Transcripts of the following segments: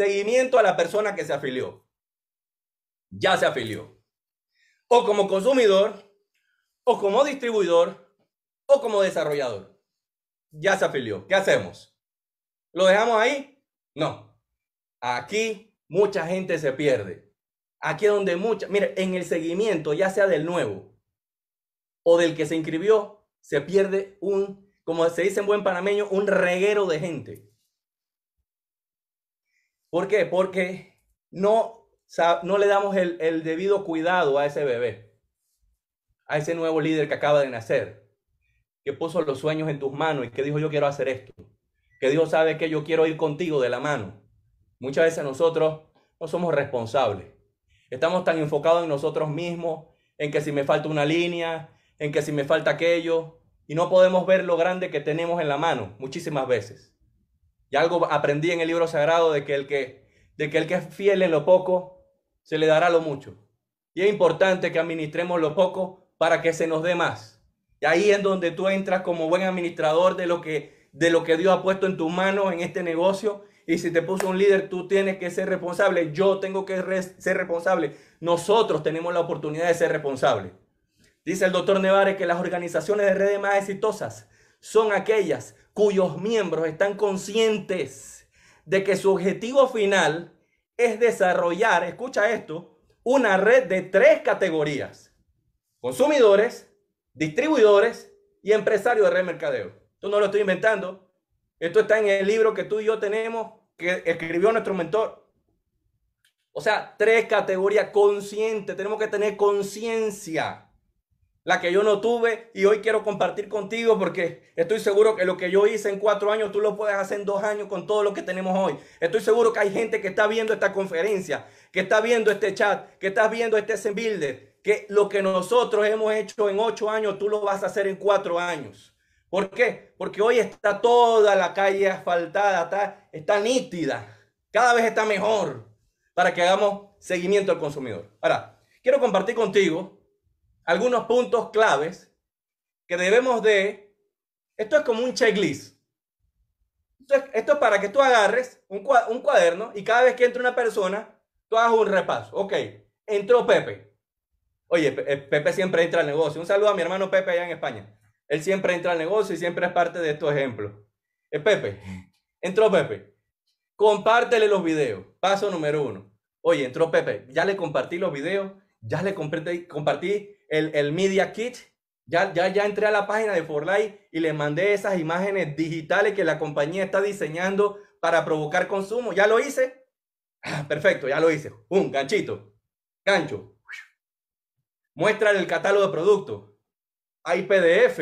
seguimiento a la persona que se afilió. Ya se afilió. O como consumidor, o como distribuidor, o como desarrollador. Ya se afilió. ¿Qué hacemos? ¿Lo dejamos ahí? No. Aquí mucha gente se pierde. Aquí es donde mucha, mire, en el seguimiento, ya sea del nuevo o del que se inscribió, se pierde un, como se dice en buen panameño, un reguero de gente. ¿Por qué? Porque no, no le damos el, el debido cuidado a ese bebé, a ese nuevo líder que acaba de nacer, que puso los sueños en tus manos y que dijo yo quiero hacer esto, que Dios sabe que yo quiero ir contigo de la mano. Muchas veces nosotros no somos responsables. Estamos tan enfocados en nosotros mismos, en que si me falta una línea, en que si me falta aquello, y no podemos ver lo grande que tenemos en la mano muchísimas veces. Y algo aprendí en el libro sagrado de que el que, de que, el que es fiel en lo poco, se le dará lo mucho. Y es importante que administremos lo poco para que se nos dé más. Y ahí es donde tú entras como buen administrador de lo que, de lo que Dios ha puesto en tus manos en este negocio y si te puso un líder, tú tienes que ser responsable. Yo tengo que ser responsable. Nosotros tenemos la oportunidad de ser responsables. Dice el doctor Nevares que las organizaciones de redes más exitosas son aquellas cuyos miembros están conscientes de que su objetivo final es desarrollar, escucha esto, una red de tres categorías. Consumidores, distribuidores y empresarios de red mercadeo. Esto no lo estoy inventando. Esto está en el libro que tú y yo tenemos que escribió nuestro mentor. O sea, tres categorías conscientes. Tenemos que tener conciencia. La que yo no tuve y hoy quiero compartir contigo porque estoy seguro que lo que yo hice en cuatro años tú lo puedes hacer en dos años con todo lo que tenemos hoy. Estoy seguro que hay gente que está viendo esta conferencia, que está viendo este chat, que está viendo este Builder, que lo que nosotros hemos hecho en ocho años tú lo vas a hacer en cuatro años. ¿Por qué? Porque hoy está toda la calle asfaltada, está, está nítida, cada vez está mejor para que hagamos seguimiento al consumidor. Ahora, quiero compartir contigo algunos puntos claves que debemos de... Esto es como un checklist. Esto es, para que tú agarres un, cuaderno y cada vez que entre una persona, tú hagas un repaso. Ok, entró Pepe. Oye, Pepe siempre entra al negocio. Un saludo a mi hermano Pepe allá en España. Él siempre entra al negocio y siempre es parte de estos ejemplos. Es Pepe. Entró Pepe. Compártele los videos. Paso número uno. Oye, entró Pepe. Ya le compartí los videos. Ya le compartí el, el Media Kit. Ya, ya, ya entré a la página de Forlight y le mandé esas imágenes digitales que la compañía está diseñando para provocar consumo. ¿Ya lo hice? Ah, perfecto, ya lo hice. Un ganchito. Gancho. Muéstrale el catálogo de productos hay PDF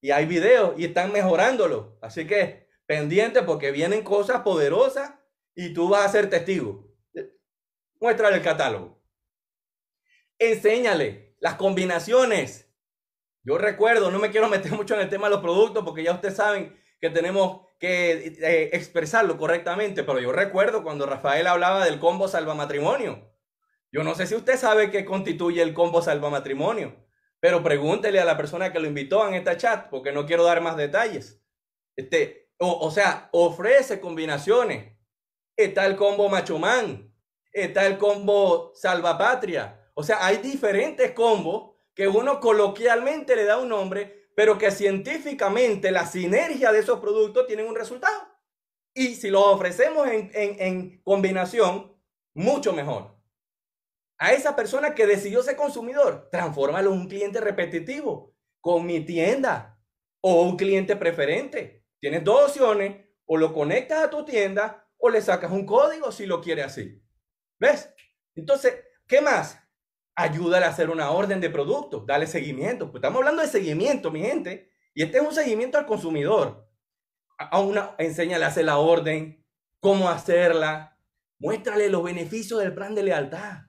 y hay videos y están mejorándolo. Así que pendiente porque vienen cosas poderosas y tú vas a ser testigo. Muéstrale el catálogo. Enséñale las combinaciones. Yo recuerdo, no me quiero meter mucho en el tema de los productos porque ya ustedes saben que tenemos que eh, expresarlo correctamente, pero yo recuerdo cuando Rafael hablaba del combo salva matrimonio. Yo no sé si usted sabe qué constituye el combo salva matrimonio. Pero pregúntele a la persona que lo invitó en esta chat, porque no quiero dar más detalles. Este, o, sea, ofrece combinaciones. Está el combo Machomán, está el combo Salvapatria. O sea, hay diferentes combos que uno coloquialmente le da un nombre, pero que científicamente la sinergia de esos productos tienen un resultado. Y si lo ofrecemos en, en combinación, mucho mejor a esa persona que decidió ser consumidor, transfórmalo en un cliente repetitivo con mi tienda o un cliente preferente. Tienes dos opciones, o lo conectas a tu tienda o le sacas un código si lo quiere así. ¿Ves? Entonces, ¿qué más? Ayúdale a hacer una orden de producto, dale seguimiento. Pues estamos hablando de seguimiento, mi gente, y este es un seguimiento al consumidor. A una, enséñale a hacer la orden, cómo hacerla, muéstrale los beneficios del plan de lealtad.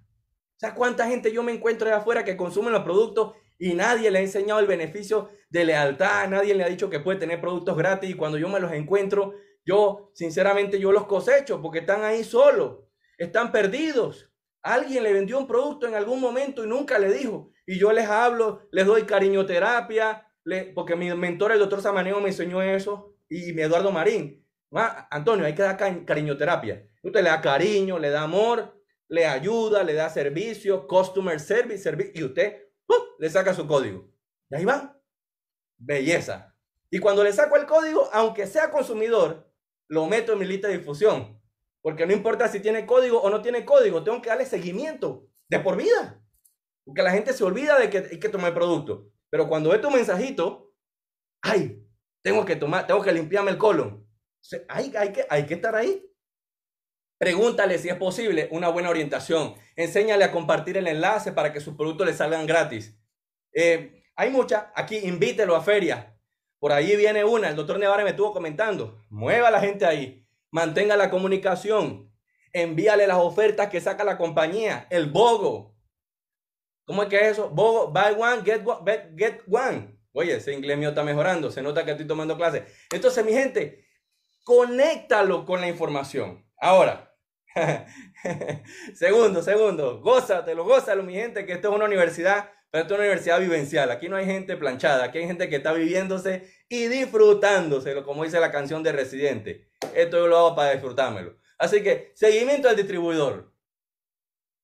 ¿Sabes cuánta gente yo me encuentro allá afuera que consume los productos y nadie le ha enseñado el beneficio de lealtad? Nadie le ha dicho que puede tener productos gratis y cuando yo me los encuentro, yo sinceramente yo los cosecho porque están ahí solos, están perdidos. Alguien le vendió un producto en algún momento y nunca le dijo. Y yo les hablo, les doy cariñoterapia, porque mi mentor, el doctor Samaneo, me enseñó eso, y Eduardo Marín. Ah, Antonio, hay que dar cariñoterapia. Usted le da cariño, le da amor, le ayuda, le da servicio, customer service, service y usted le saca su código. Y ahí va. Belleza. Y cuando le saco el código, aunque sea consumidor, lo meto en mi lista de difusión. Porque no importa si tiene código o no tiene código, tengo que darle seguimiento de por vida. Porque la gente se olvida de que hay que tomar producto. Pero cuando ve tu mensajito, ay, tengo que tomar, tengo que limpiarme el colon. Hay, hay, que, hay que estar ahí. Pregúntale si es posible una buena orientación. Enséñale a compartir el enlace para que sus productos le salgan gratis. Eh, hay muchas. Aquí invítelo a ferias. Por ahí viene una. El doctor Nevare me estuvo comentando. Mueva a la gente ahí. Mantenga la comunicación. Envíale las ofertas que saca la compañía. El BOGO. ¿Cómo es que es eso? BOGO, buy one, get one. Get one. Oye, ese inglés mío está mejorando. Se nota que estoy tomando clases. Entonces, mi gente, conéctalo con la información. Ahora, segundo, segundo, gózatelo, gózalo, mi gente, que esto es una universidad, pero esto es una universidad vivencial. Aquí no hay gente planchada, aquí hay gente que está viviéndose y disfrutándoselo, como dice la canción de Residente. Esto yo lo hago para disfrutármelo. Así que, seguimiento al distribuidor.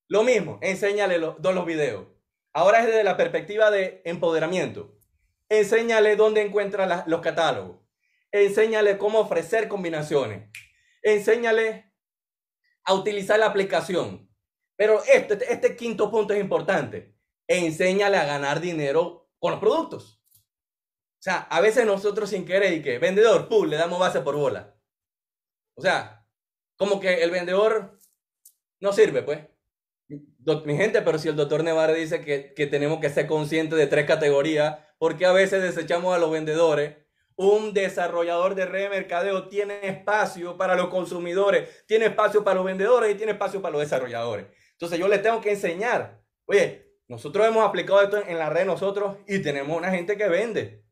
Lo mismo, enséñale los, los videos. Ahora es desde la perspectiva de empoderamiento. Enséñale dónde encuentra los catálogos. Enséñale cómo ofrecer combinaciones. Enséñale a utilizar la aplicación. Pero este, este quinto punto es importante. Enséñale a ganar dinero con los productos. O sea, a veces nosotros sin querer y que vendedor, pum, le damos base por bola. O sea, como que el vendedor no sirve, pues. Mi gente, pero si el doctor Nevarre dice que, que tenemos que ser conscientes de tres categorías, porque a veces desechamos a los vendedores un desarrollador de red de mercadeo tiene espacio para los consumidores, tiene espacio para los vendedores y tiene espacio para los desarrolladores. Entonces yo les tengo que enseñar, oye, nosotros hemos aplicado esto en la red nosotros y tenemos una gente que vende.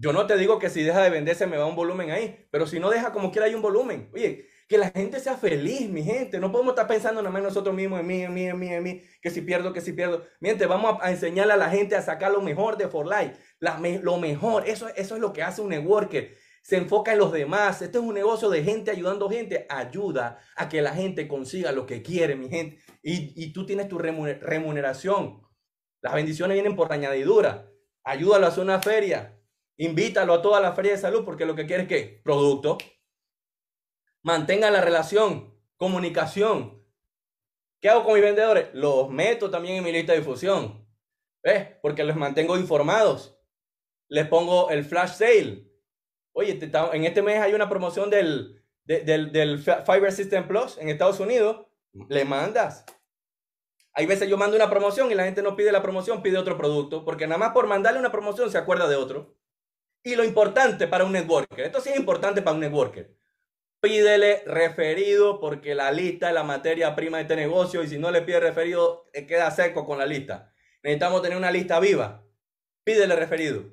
Yo no te digo que si deja de vender se me va un volumen ahí, pero si no deja como quiera hay un volumen. Oye, que la gente sea feliz, mi gente. No podemos estar pensando nada más nosotros mismos, en mí, en mí, en mí, en mí, que si pierdo, que si pierdo. Miente, vamos a, enseñarle a la gente a sacar lo mejor de For Life. lo mejor, eso, eso es lo que hace un networker. Se enfoca en los demás. Este es un negocio de gente ayudando gente. Ayuda a que la gente consiga lo que quiere, mi gente. Y, y tú tienes tu remuneración. Las bendiciones vienen por añadidura. Ayúdalo a hacer una feria. Invítalo a toda la feria de salud porque lo que quiere es que producto, Mantenga la relación, comunicación. ¿Qué hago con mis vendedores? Los meto también en mi lista de difusión. ¿Ves? Porque los mantengo informados. Les pongo el flash sale. Oye, en este mes hay una promoción del, del, del Fiber System Plus en Estados Unidos. Le mandas. Hay veces yo mando una promoción y la gente no pide la promoción, pide otro producto, porque nada más por mandarle una promoción se acuerda de otro. Y lo importante para un networker, esto sí es importante para un networker, pídele referido porque la lista es la materia prima de este negocio y si no le pide referido, eh, queda seco con la lista. Necesitamos tener una lista viva. Pídele referido.